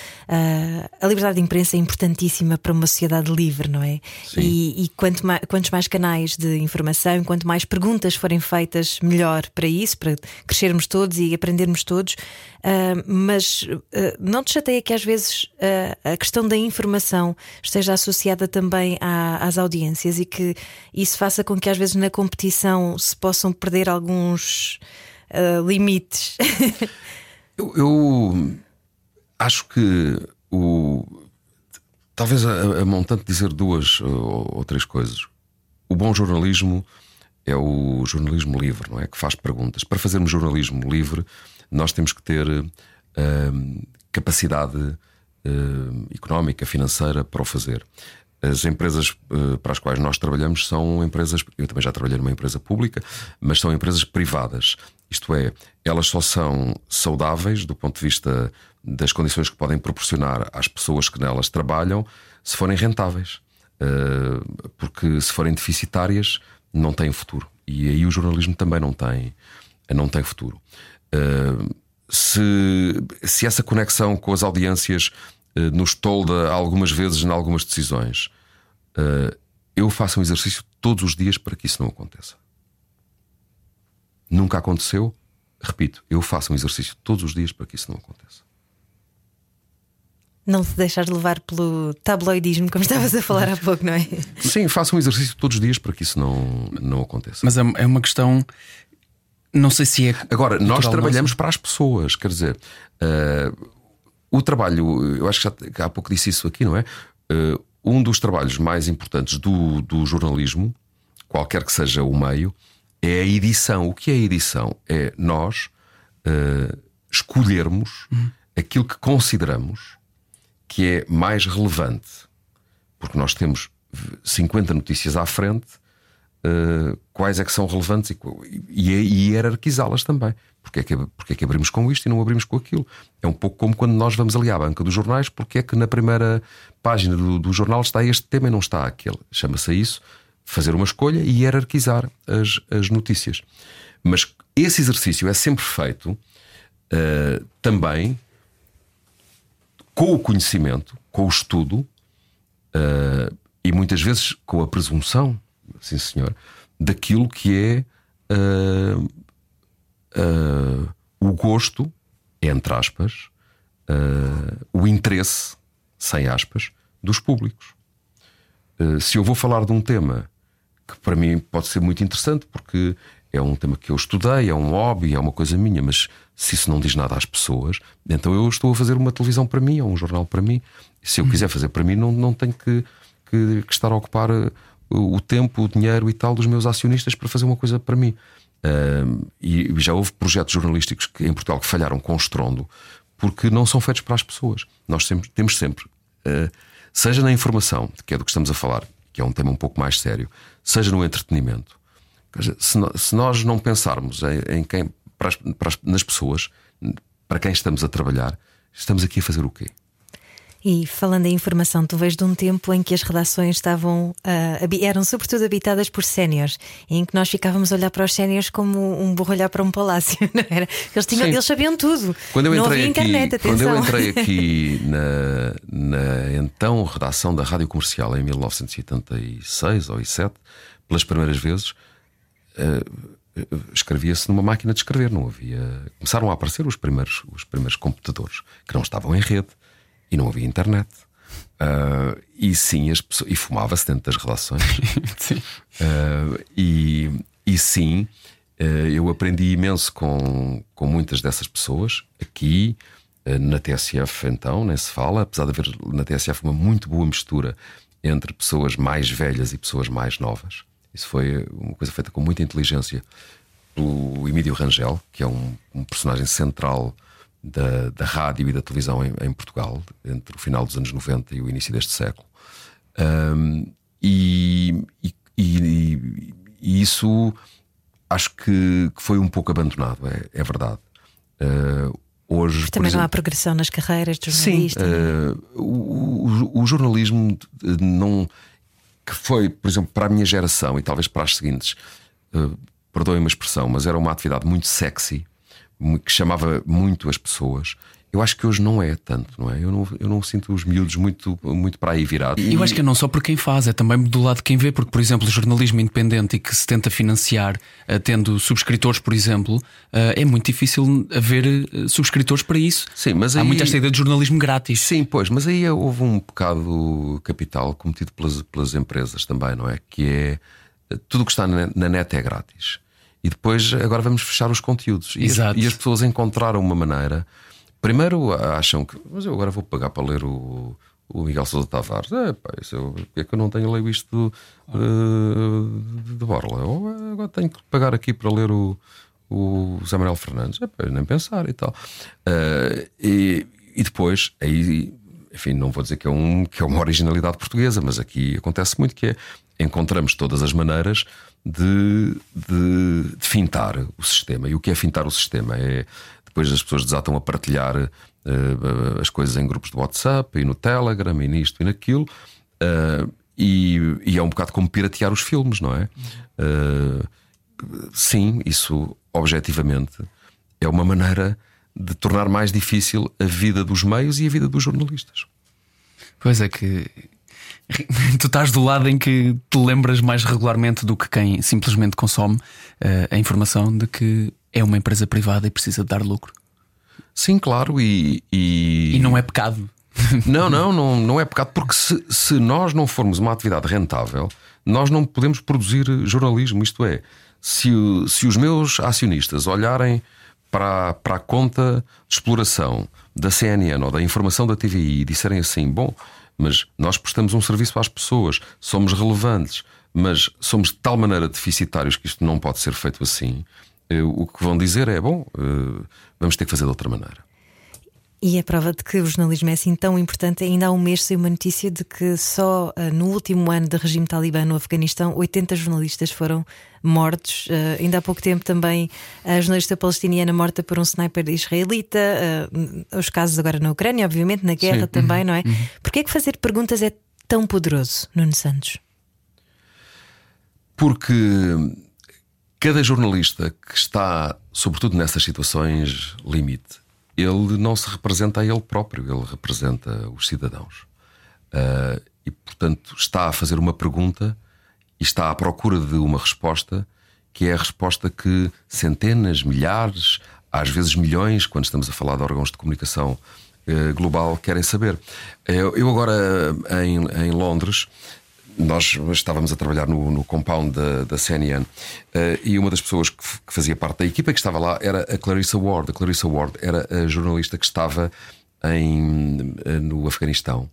a liberdade de imprensa é importantíssima para uma sociedade livre, não é? Sim. E, e quanto mais, quantos mais canais de informação, quanto mais perguntas forem feitas, melhor para isso, para crescermos todos e aprendermos todos. Uh, mas uh, não te chateia que às vezes a questão da informação esteja associada também à, às audiências e que isso faça com que às vezes na competição se possam perder perder alguns uh, limites. eu, eu, acho que o. Talvez a, a montante dizer duas ou, ou três coisas. O bom jornalismo é o jornalismo livre, não é? Que faz perguntas. Para fazermos jornalismo livre, nós temos que ter uh, capacidade uh, económica, financeira para o fazer. As empresas uh, para as quais nós trabalhamos são empresas. Eu também já trabalhei numa empresa pública, mas são empresas privadas. Isto é, elas só são saudáveis do ponto de vista das condições que podem proporcionar às pessoas que nelas trabalham se forem rentáveis. Uh, porque se forem deficitárias, não têm futuro. E aí o jornalismo também não tem, não tem futuro. Uh, se, se essa conexão com as audiências nos tolda algumas vezes em algumas decisões, uh, eu faço um exercício todos os dias para que isso não aconteça. Nunca aconteceu, repito, eu faço um exercício todos os dias para que isso não aconteça. Não te deixar levar pelo tabloidismo, como estavas a falar há pouco, não é? Sim, faço um exercício todos os dias para que isso não, não aconteça. Mas é, é uma questão. Não sei se é. Agora, nós trabalhamos nosso. para as pessoas, quer dizer, uh, o trabalho, eu acho que já há pouco disse isso aqui, não é? Uh, um dos trabalhos mais importantes do, do jornalismo, qualquer que seja o meio, é a edição. O que é a edição? É nós uh, escolhermos uhum. aquilo que consideramos que é mais relevante. Porque nós temos 50 notícias à frente, uh, quais é que são relevantes e, e, e hierarquizá-las também. Porque é, que, porque é que abrimos com isto e não abrimos com aquilo? É um pouco como quando nós vamos ali à banca dos jornais, porque é que na primeira página do, do jornal está este tema e não está aquele. Chama-se isso fazer uma escolha e hierarquizar as, as notícias. Mas esse exercício é sempre feito uh, também com o conhecimento, com o estudo uh, e muitas vezes com a presunção, sim senhor, daquilo que é uh, o gosto, entre aspas, o interesse, sem aspas, dos públicos. se eu vou falar de um tema que para mim pode ser muito interessante, porque é um tema que eu estudei, é um hobby, é uma coisa minha, mas se isso não diz nada às pessoas, então eu estou a fazer uma televisão para mim, ou um jornal para mim. Se eu quiser fazer para mim, não, não tenho que, que, que estar a ocupar o tempo, o dinheiro e tal dos meus acionistas para fazer uma coisa para mim. Uh, e já houve projetos jornalísticos que, em Portugal que falharam com estrondo porque não são feitos para as pessoas. Nós sempre, temos sempre, uh, seja na informação, que é do que estamos a falar, que é um tema um pouco mais sério, seja no entretenimento. Se nós não pensarmos em quem, para as, para as, nas pessoas, para quem estamos a trabalhar, estamos aqui a fazer o quê? E falando em informação, tu vês de um tempo em que as redações estavam uh, eram sobretudo habitadas por séniores, em que nós ficávamos a olhar para os séniores como um burro olhar para um palácio, não era? Eles, tinham, eles sabiam tudo. Quando eu não entrei aqui, internet, Quando eu entrei aqui na, na então redação da Rádio Comercial em 1986 ou 7, pelas primeiras vezes, uh, escrevia-se numa máquina de escrever, não havia. Começaram a aparecer os primeiros, os primeiros computadores que não estavam em rede e não havia internet. Uh, e sim, as pessoas, e fumava-se dentro das redações. sim. Uh, e, e sim, uh, eu aprendi imenso com, com muitas dessas pessoas aqui. Na TSF, então, nem se fala, apesar de haver na TSF uma muito boa mistura entre pessoas mais velhas e pessoas mais novas. Isso foi uma coisa feita com muita inteligência pelo Emílio Rangel, que é um, um personagem central da, da rádio e da televisão em, em, Portugal, entre o final dos anos 90 e o início deste século. Um, e, e, e, e, isso acho que, que, foi um pouco abandonado, é, é verdade. Uh, hoje, Também exemplo, não há progressão nas carreiras de jornalista. Sim, uh, o, o, o, jornalismo não. que foi, por exemplo, para a minha geração e talvez para as seguintes, uh, perdoem-me a expressão, mas era uma atividade muito sexy que chamava muito as pessoas. Eu acho que hoje não é tanto, não é? Eu não, eu não sinto os miúdos muito, muito para aí virados. Eu acho que é não só por quem faz, é também do lado de quem vê, porque, por exemplo, o jornalismo independente e que se tenta financiar uh, tendo subscritores, por exemplo, uh, é muito difícil haver uh, subscritores para isso. Sim, mas Há aí... muita esta ideia de jornalismo grátis. Sim, pois, mas aí houve um pecado capital cometido pelas, pelas empresas também, não é? Que é tudo o que está na, na net é grátis. E depois agora vamos fechar os conteúdos. E, Exato. As, e as pessoas encontraram uma maneira. Primeiro acham que, mas eu agora vou pagar para ler o, o Miguel Sousa Tavares. É, pá, isso eu, é que eu não tenho leio isto de, de Borla? Ou agora tenho que pagar aqui para ler o, o Zé Manuel Fernandes. É, pá, nem pensar e tal. Uh, e, e depois, aí, enfim, não vou dizer que é, um, que é uma originalidade portuguesa, mas aqui acontece muito que é encontramos todas as maneiras de, de, de, fintar o sistema. E o que é fintar o sistema? É depois as pessoas desatam a partilhar uh, as coisas em grupos de WhatsApp e no Telegram e nisto e naquilo. Uh, e, e, é um bocado como piratear os filmes, não é? Uh, sim, isso objetivamente é uma maneira de tornar mais difícil a vida dos meios e a vida dos jornalistas. Pois é que tu estás do lado em que te lembras mais regularmente do que quem simplesmente consome uh, a informação de que é uma empresa privada e precisa de dar lucro. Sim, claro, e. E, e não é pecado. Não, não, não, não é pecado, porque se, se nós não formos uma atividade rentável, nós não podemos produzir jornalismo. Isto é, se, se os meus acionistas olharem para, para a conta de exploração da CNN ou da informação da TVI e disserem assim: bom, mas nós prestamos um serviço às pessoas, somos relevantes, mas somos de tal maneira deficitários que isto não pode ser feito assim. Eh, o que vão dizer é: bom, eh, vamos ter que fazer de outra maneira. E a prova de que o jornalismo é assim tão importante, ainda há um mês saiu uma notícia de que só uh, no último ano de regime talibã no Afeganistão 80 jornalistas foram mortos. Uh, ainda há pouco tempo também a jornalista palestiniana morta por um sniper israelita. Uh, os casos agora na Ucrânia, obviamente, na guerra Sim. também, uhum. não é? Uhum. Porquê é que fazer perguntas é tão poderoso, Nuno Santos? Porque cada jornalista que está, sobretudo nessas situações limite, ele não se representa a ele próprio, ele representa os cidadãos. Uh, e, portanto, está a fazer uma pergunta e está à procura de uma resposta que é a resposta que centenas, milhares, às vezes milhões, quando estamos a falar de órgãos de comunicação uh, global, querem saber. Eu, eu agora, em, em Londres, nós estávamos a trabalhar no, no compound da, da CNN uh, e uma das pessoas que, que, fazia parte da equipa que estava lá era a Clarissa Ward. A Clarissa Ward era a jornalista que estava em, uh, no Afeganistão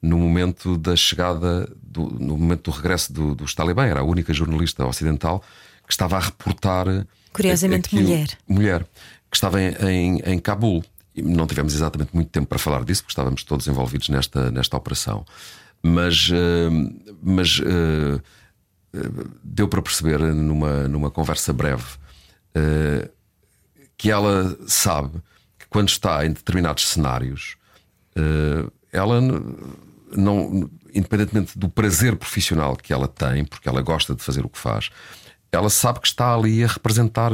no momento da chegada, do, no momento do regresso do, dos Talibã. Era a única jornalista ocidental que estava a reportar. Curiosamente, aquilo, mulher. Mulher, que estava em, em, em Cabul. não tivemos exatamente muito tempo para falar disso, porque estávamos todos envolvidos nesta, nesta operação mas, eh, mas eh, deu para perceber numa, numa conversa breve que ela sabe que quando está em determinados cenários, ela não, independentemente do prazer profissional que ela tem, porque ela gosta de fazer o que faz, ela sabe que está ali a representar,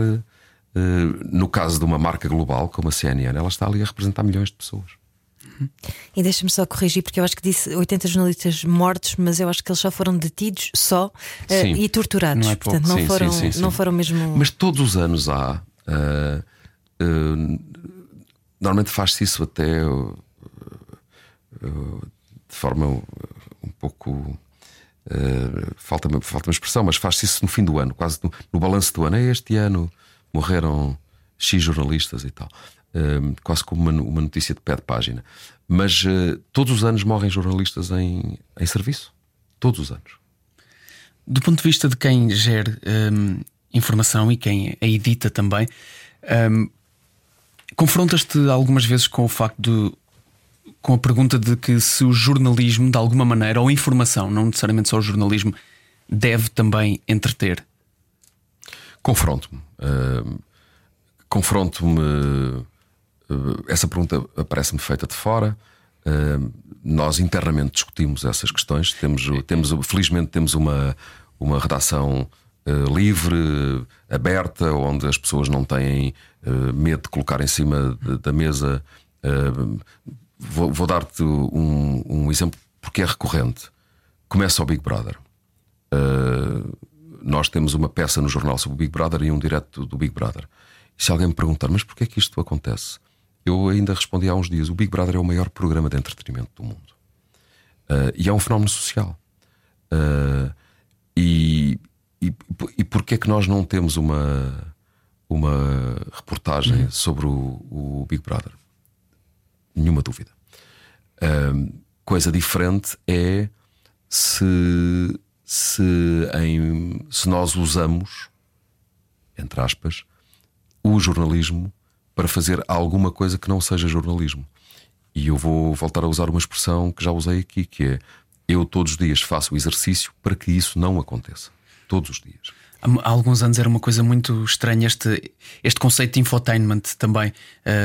no caso de uma marca global como a CNN, ela está ali a representar milhões de pessoas. E deixa-me só corrigir, porque eu acho que disse 80 jornalistas mortos, mas eu acho que eles só foram detidos só uh, e torturados. Não é Portanto, não, sim, foram, sim, sim, não foram mesmo. Mas todos os anos há. Uh, uh, normalmente faz-se isso até de forma um pouco. falta-me falta expressão, mas faz-se isso no fim do ano, quase no, no balanço do ano. É este ano morreram X jornalistas e tal quase como uma, uma, notícia de pé de página. Mas uh, todos os anos morrem jornalistas em, em serviço. Todos os anos. Do ponto de vista de quem gera um, informação e quem a edita também, um, confrontas-te algumas vezes com o facto de. com a pergunta de que se o jornalismo, de alguma maneira, ou informação, não necessariamente só o jornalismo, deve também entreter? Confronto-me. Uh, confronto-me essa pergunta parece-me feita de fora. Eh, nós internamente discutimos essas questões. Temos, temos felizmente temos uma, uma redação eh, livre, aberta, onde as pessoas não têm medo de colocar em cima da mesa. Vou, vou dar-te um, um, exemplo porque é recorrente. Começa o Big Brother. nós temos uma peça no jornal sobre o Big Brother e um direto do Big Brother. E se alguém me perguntar, mas porquê é que isto acontece? Eu ainda respondi há uns dias: o Big Brother é o maior programa de entretenimento do mundo. Uh, e é um fenómeno social. Uh, e, e, e porquê é que nós não temos uma, uma reportagem uhum. sobre o, o, Big Brother? Nenhuma dúvida. Uh, coisa diferente é se, se, em, se nós usamos, entre aspas, o jornalismo para fazer alguma coisa que não seja jornalismo. E eu vou voltar a usar uma expressão que já usei aqui, que é eu todos os dias faço o exercício para que isso não aconteça. Todos os dias. Há alguns anos era uma coisa muito estranha este, este conceito de infotainment também.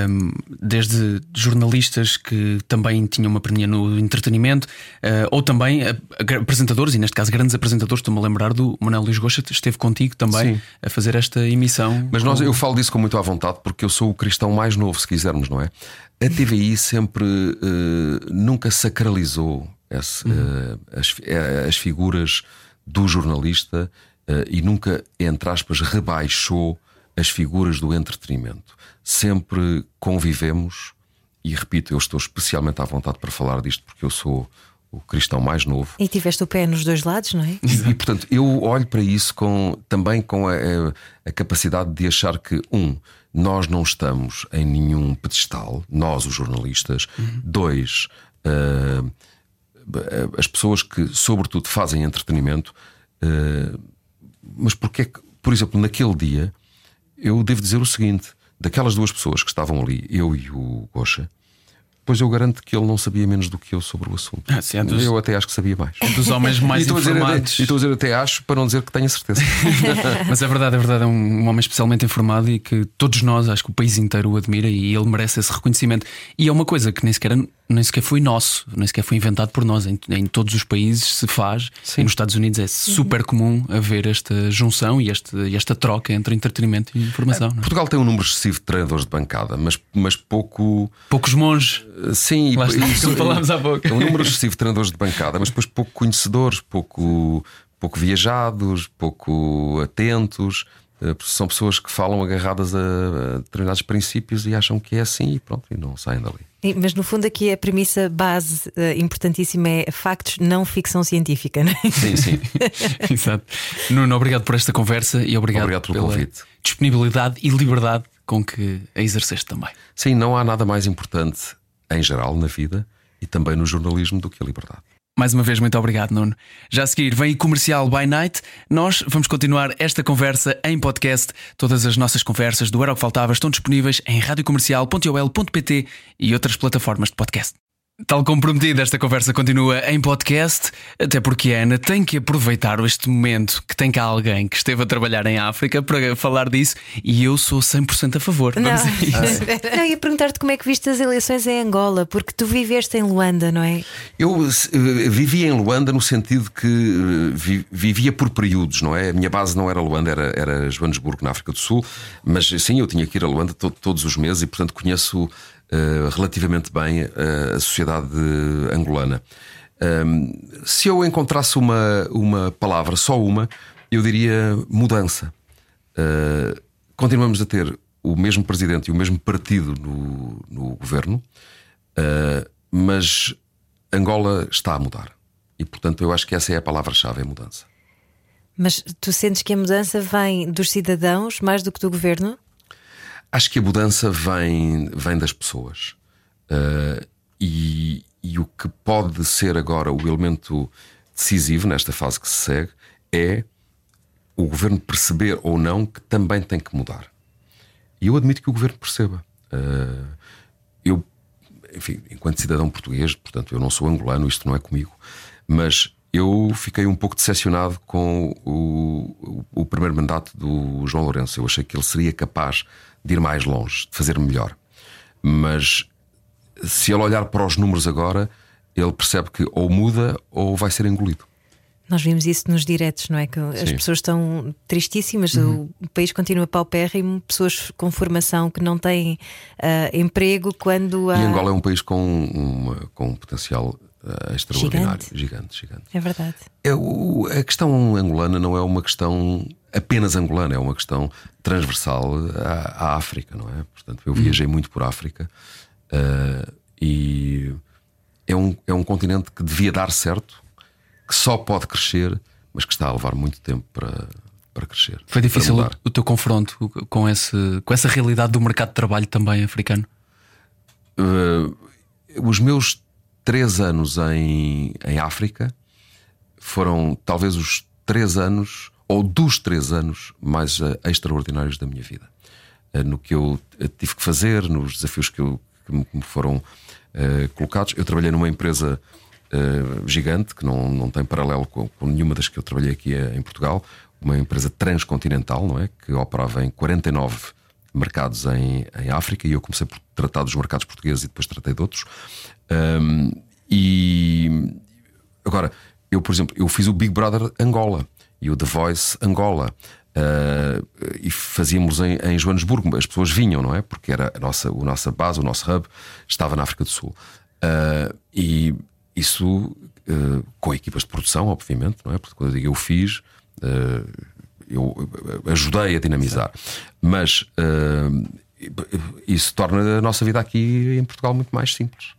Um, desde jornalistas que também tinham uma perninha no entretenimento, uh, ou também apresentadores, e neste caso grandes apresentadores. Estou-me a lembrar do Manuel Luís Gosta, esteve contigo também Sim. a fazer esta emissão. Mas nós, eu falo disso com muito à vontade porque eu sou o cristão mais novo, se quisermos, não é? A TVI sempre uh, nunca sacralizou esse, uh, as, as figuras do jornalista e nunca, entre aspas, rebaixou as figuras do entretenimento. Sempre convivemos, e repito, eu estou especialmente à vontade para falar disto porque eu sou o cristão mais novo. E tiveste o pé nos dois lados, não é? E, e portanto, eu olho para isso com, também com a, a, capacidade de achar que, um, nós não estamos em nenhum pedestal, nós, os jornalistas. Uhum. Dois, uh, as pessoas que, sobretudo, fazem entretenimento Uh, mas porque é que, por exemplo, naquele dia, eu devo dizer o seguinte: daquelas duas pessoas que estavam ali, eu e o Gosha, Pois eu garanto que ele não sabia menos do que eu sobre o assunto. Ah, sim, é dos... Eu até acho que sabia mais. É dos homens mais e informados. E estou a dizer até acho para não dizer que tenho certeza. Mas é verdade, é verdade. É um, um, homem especialmente informado e que todos nós, acho que o país inteiro o admira e ele merece esse reconhecimento. E é uma coisa que nem sequer nem sequer foi nosso, nem sequer foi inventado por nós. Em, em todos os países se faz Sim. e nos Estados Unidos é super comum haver esta junção e este, esta troca entre entretenimento e informação. É, Portugal tem um número excessivo de treinadores de bancada, mas, mas pouco. Poucos monges. Sim, está, isso, falámos há pouco. É um número excessivo de treinadores de bancada, mas depois pouco conhecedores, pouco, pouco viajados, pouco atentos. Eh, são pessoas que falam agarradas a determinados princípios e acham que é assim e pronto, e não saem dali. Mas no fundo aqui a premissa base uh, importantíssima é factos, não ficção científica, não é? Sim, sim. Exato. Nuno, obrigado por esta conversa e obrigado, obrigado pelo pela convite. disponibilidade e liberdade com que a exerceste também. Sim, não há nada mais importante em geral na vida e também no jornalismo do que a liberdade. Mais uma vez, muito obrigado, Nuno. Já a seguir vem comercial by night. Nós vamos continuar esta conversa em podcast. Todas as nossas conversas do Era o que Faltava estão disponíveis em radiocomercial.ol.pt e outras plataformas de podcast. Tal como prometido, esta conversa continua em podcast, até porque a Ana tem que aproveitar este momento que tem cá alguém que esteve a trabalhar em África para falar disso e eu sou 100% a favor. Não, Vamos a isso. não ia perguntar-te como é que viste as eleições em Angola, porque tu viveste em Luanda, não é? Eu uh, vivia em Luanda no sentido que uh, vivia por períodos, não é? A minha base não era Luanda, era, era Joanesburgo, na África do Sul, mas sim, eu tinha que ir a Luanda to todos os meses e, portanto, conheço eh, relativamente bem uh, a sociedade angolana. Um, se eu encontrasse uma, uma palavra, só uma, eu diria mudança. Uh, continuamos a ter o mesmo presidente e o mesmo partido no, no governo, mas Angola está a mudar. E portanto eu acho que essa é a palavra-chave: é mudança. Mas tu sentes que a mudança vem dos cidadãos mais do que do governo? Acho que a mudança vem, vem das pessoas. Uh, e, e, o que pode ser agora o elemento decisivo nesta fase que se segue é o governo perceber ou não que também tem que mudar. E eu admito que o governo perceba. Uh, eu, enfim, enquanto cidadão português, portanto, eu não sou angolano, isto não é comigo, mas eu fiquei um pouco decepcionado com o, o, o primeiro mandato do João Lourenço. Eu achei que ele seria capaz de ir mais longe, de fazer melhor. Mas se ele olhar para os números agora, ele percebe que ou muda ou vai ser engolido. Nós vimos isso nos diretos, não é? Que as Sim. pessoas estão tristíssimas, uhum. o país continua paupérrimo, pessoas com formação que não têm uh, emprego quando. Há... E Angola é um país com, uma, com um potencial uh, extraordinário, gigante. gigante, gigante. É verdade. É, o, a questão angolana não é uma questão apenas angolana, é uma questão transversal à, à África, não é? Portanto, eu viajei muito por África uh, e é um, é um continente que devia dar certo, que só pode crescer, mas que está a levar muito tempo para, para crescer. Foi difícil o, o teu confronto com, esse, com essa realidade do mercado de trabalho também africano? Uh, os meus três anos em, em África foram talvez os três anos ou dos três anos mais uh, extraordinários da minha vida. Uh, no que eu eh, tive que fazer, nos desafios que, eu, que me foram colocados. Eu trabalhei numa empresa gigante, que não, não tem paralelo com, com, nenhuma das que eu trabalhei aqui em Portugal, uma empresa transcontinental, não é? Que operava em 49 mercados em, em África e eu comecei por tratar dos mercados portugueses e depois tratei de outros. Um, e agora, eu, por exemplo, eu fiz o Big Brother Angola e o The Voice Angola. Uh, e fazíamos em, em, Joanesburgo, as pessoas vinham, não é? Porque era a nossa, a nossa base, o nosso hub estava na África do Sul. Uh, e isso uh, com equipas de produção, obviamente, não é? Porque quando eu digo eu fiz, eu ajudei a dinamizar. Mas isso torna a nossa vida aqui em Portugal muito mais simples.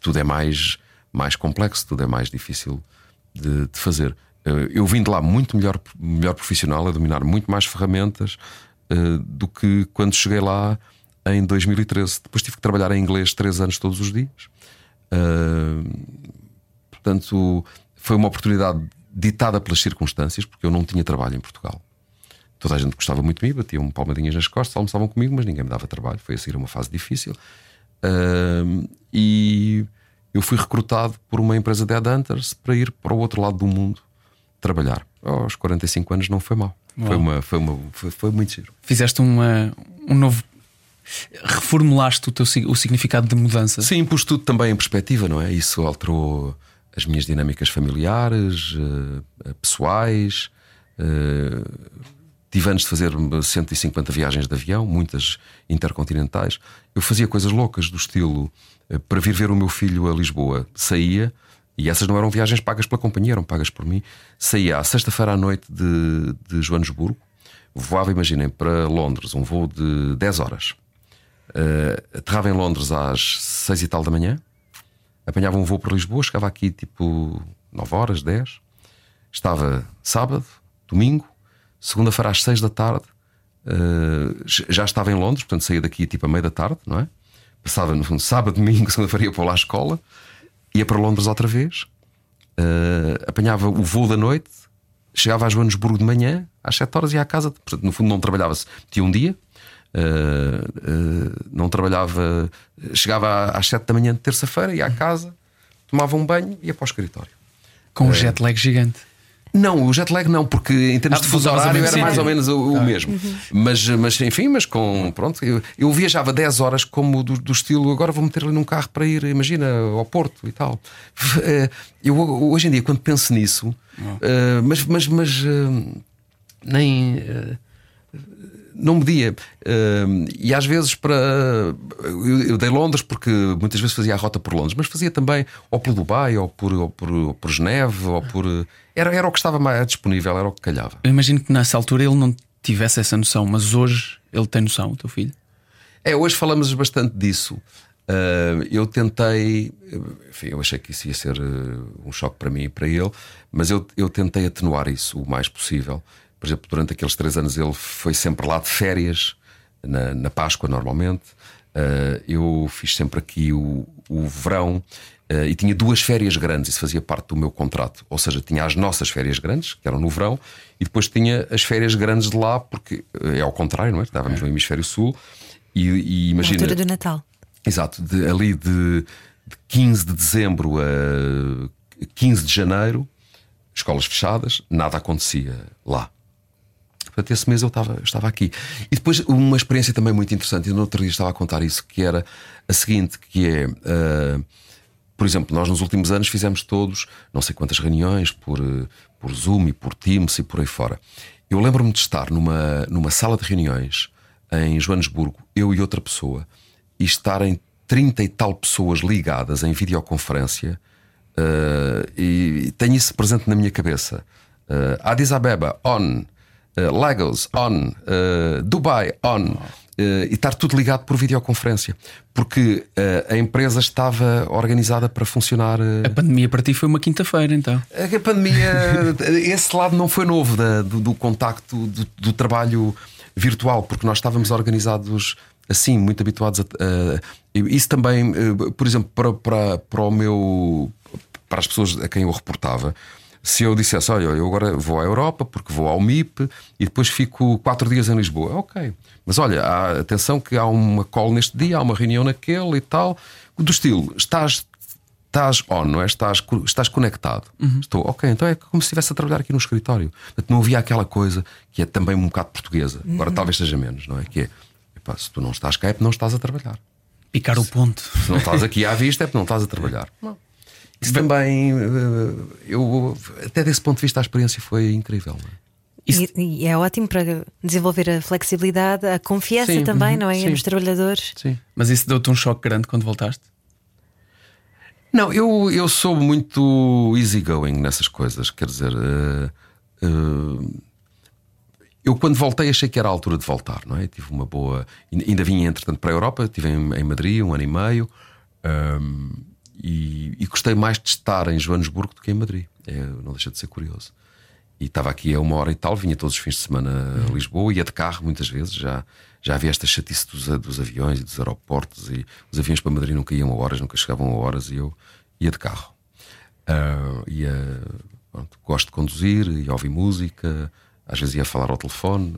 tudo é mais, mais complexo, tudo é mais difícil de, de fazer. Eh, eu vim de lá muito melhor, melhor profissional, a dominar muito mais ferramentas uh, do que quando cheguei lá em 2013. Depois tive que trabalhar em inglês três anos todos os dias. Uh, portanto, foi uma oportunidade ditada pelas circunstâncias, porque eu não tinha trabalho em Portugal. Toda a gente gostava muito de mim, batiam palmadinhas nas costas, almoçavam comigo, mas ninguém me dava trabalho. Foi a seguir uma fase difícil. E eu fui recrutado por uma empresa de headhunters para ir para o outro lado do mundo trabalhar. Aos 45 anos não foi mal. Foi, uma, foi, uma, foi, foi, muito giro. Fizeste uma, um novo. Reformulaste o, teu, o significado de mudança? Sim, pus tudo também em perspectiva, não é? Isso alterou as minhas dinâmicas familiares, uh, pessoais. Tive antes de fazer 150 viagens de avião, muitas intercontinentais. Eu fazia coisas loucas do estilo uh, para vir ver o meu filho a Lisboa. Saía, e essas não eram viagens pagas pela companhia, eram pagas por mim. Saía à sexta-feira à noite de, de Joanesburgo, voava, imaginem, para Londres, um voo de 10 horas. Uh, aterrava em Londres às 6 e tal da manhã apanhava um voo para Lisboa, chegava aqui tipo 9 horas, 10. Estava sábado, domingo, segunda-feira às 6 da tarde, uh, já estava em Londres, portanto saía daqui tipo a meia da tarde, não é? Passava no fundo sábado, domingo, segunda-feira ia para lá à escola, ia para Londres outra vez, uh, apanhava o voo da noite, chegava a Joanesburgo de manhã, às 7 horas ia à casa, portanto, no fundo não trabalhava-se, tinha um dia, Uh, uh, não trabalhava, chegava às 7 da manhã de terça-feira, ia à casa, tomava um banho e ia para o escritório. Com um jet lag gigante. Não, o jet lag não, porque em termos ah, de fuso horário era mais ou menos o, o ah. mesmo. Uhum. Mas, mas enfim, mas com pronto, eu, eu viajava 10 horas como do, do, estilo, agora vou meter ali num carro para ir, imagina, ao Porto e tal. Eu hoje em dia, quando penso nisso, oh. mas, mas, mas nem não media. Uh, e às vezes para. Eu, eu, dei Londres porque muitas vezes fazia a rota por Londres, mas fazia também ou por Dubai, ou por, ou por, ou por Geneve, ou por. Era, era o que estava mais disponível, era o que calhava. Eu imagino que nessa altura ele não tivesse essa noção, mas hoje ele tem noção, o teu filho? É, hoje falamos bastante disso. Uh, eu tentei, enfim, eu achei que isso ia ser uh, um choque para mim e para ele, mas eu, eu tentei atenuar isso o mais possível. Por exemplo, durante aqueles três anos ele foi sempre lá de férias, na, na Páscoa normalmente. Uh, eu fiz sempre aqui o, o verão uh, e tinha duas férias grandes, isso fazia parte do meu contrato. Ou seja, tinha as nossas férias grandes, que eram no verão, e depois tinha as férias grandes de lá, porque uh, é ao contrário, não é? Estávamos no Hemisfério Sul e, e imagina. Na altura do Natal. Exato, de, ali de, de 15 de dezembro a 15 de janeiro, escolas fechadas, nada acontecia lá. Portanto, esse mês eu estava, eu estava aqui. E depois uma experiência também muito interessante, e no outro dia estava a contar isso, que era a seguinte: que é. Uh, por exemplo, nós nos últimos anos fizemos todos não sei quantas reuniões por, por Zoom e por Teams e por aí fora. Eu lembro-me de estar numa, numa sala de reuniões em Joanesburgo, eu e outra pessoa, e estarem 30 e tal pessoas ligadas em videoconferência, uh, e tenho isso presente na minha cabeça. Uh, Addis Abeba, on. Eh, Lagos on, uh, Dubai on. Uh, e estar tudo ligado por videoconferência, porque uh, a empresa estava organizada para funcionar. Uh... A pandemia para ti foi uma quinta-feira, então? A pandemia, esse lado não foi novo da, do, do, contacto, do, do, trabalho virtual, porque nós estávamos organizados assim, muito habituados a. isso também, por exemplo, para, para, para o meu. para as pessoas a quem eu reportava se eu dissesse, olha, eu agora vou à Europa porque vou ao MIP e depois fico quatro dias em Lisboa, ok. Mas olha, há, atenção que há uma call neste dia, há uma reunião naquele e tal, do estilo, estás, estás on, não é? Estás, estás conectado. Uhum. Estou, ok, então é como se estivesse a trabalhar aqui no escritório. Não havia aquela coisa que é também um bocado portuguesa, uhum. agora talvez seja menos, não é? Que é, epá, se tu não estás cá é porque não estás a trabalhar. Picar o ponto. Se não estás aqui à vista é porque não estás a trabalhar. Não. Isso também, eh, eu, até desse ponto de vista, a experiência foi incrível. Isso... E, e, é ótimo para desenvolver a flexibilidade, a confiança sim, também, uhum, não é? Sim. Nos trabalhadores. Sim. Mas isso deu-te um choque grande quando voltaste? Não, eu, eu sou muito easygoing nessas coisas. Quer dizer, uh, uh, eu quando voltei achei que era a altura de voltar, não é? Tive uma boa. Ainda vim, entretanto, para a Europa, estive em, em Madrid um ano e meio. Um, e, e, gostei mais de estar em Joanesburgo do que em Madrid. É, não deixa de ser curioso. E estava aqui a uma hora e tal, vinha todos os fins de semana a. Lisboa, ia de carro muitas vezes. Já, já havia esta chatice dos, dos aviões e dos aeroportos. E os aviões para Madrid nunca iam a horas, nunca chegavam a horas, e eu ia de carro. Uh, ia Pronto, gosto de conduzir e ouvir música, às vezes ia falar ao telefone,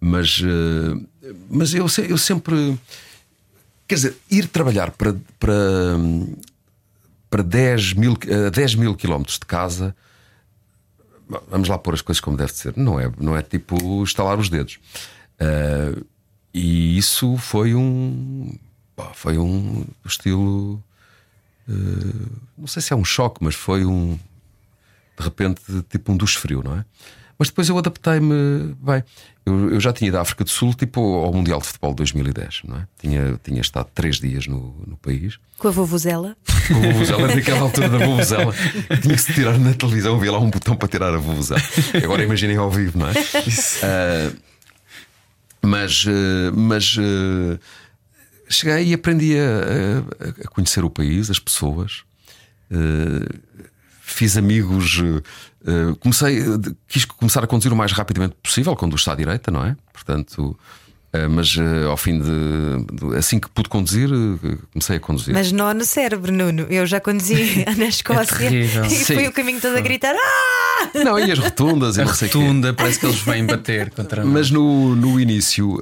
mas, eh, mas eu, eu sempre. Quer dizer, ir trabalhar para, para, para 10 mil, 10 mil quilómetros de casa, vamos lá pôr as coisas como deve ser, não é, não é tipo estalar os dedos. Uh, e isso foi um. Foi um estilo. Uh, não sei se é um choque, mas foi um. De repente, tipo um duche frio, não é? Mas depois eu adaptei-me bem. Eu, eu, já tinha ido à África do Sul, tipo ao Mundial de Futebol de 2010, não é? Tinha, tinha estado três dias no, no país. Com a vovuzela? Com a vovuzela, naquela altura da vovuzela. tinha que se tirar na televisão, havia lá um botão para tirar a vovuzela. Agora imaginem ao vivo, não é? Uh, mas. Uh, mas uh, cheguei e aprendi a, a, conhecer o país, as pessoas. Fiz amigos eh, comecei, quis começar a conduzir o mais rapidamente possível, quando está à direita, não é? Portanto, uh, mas ao fim de, de, Assim que pude conduzir, comecei a conduzir. Mas não no cérebro, Nuno. Eu já conduzi na Escócia é e Sim. fui o caminho todo a gritar. Ah! Não, e as rotundas, a rotunda, parece que eles vêm bater contra nós. Mas no, no início,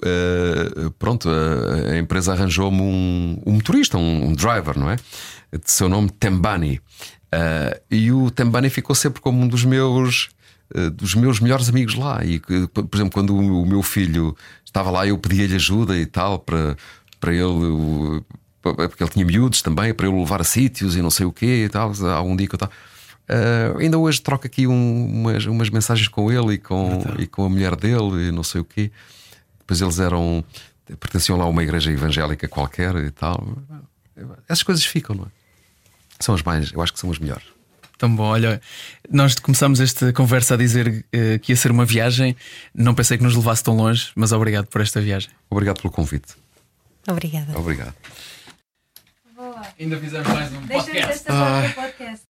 pronto, a, a empresa arranjou-me um, um motorista, um, um driver, não é? De seu nome Tembani. Uh, e o Tambani ficou sempre como um dos meus uh, dos meus melhores amigos lá. E por exemplo, quando o, meu filho estava lá, eu pedia-lhe ajuda e tal para, para ele, porque ele tinha miúdos também, para eu levar a sítios e não sei o quê e tal. Algum dia que eu estava. Uh, ainda hoje troco aqui um, umas, umas mensagens com ele e com, e com a mulher dele e não sei o quê. Depois eles eram. pertenciam lá a uma igreja evangélica qualquer e tal. Essas coisas ficam, não é? São as mais, eu acho que são as melhores. Tão bom, olha, nós começamos esta conversa a dizer uh, que ia ser uma viagem. Não pensei que nos levasse tão longe, mas obrigado por esta viagem. Obrigado pelo convite. Obrigada. Obrigado. Boa. Ainda fizemos mais um podcast. Ah. podcast.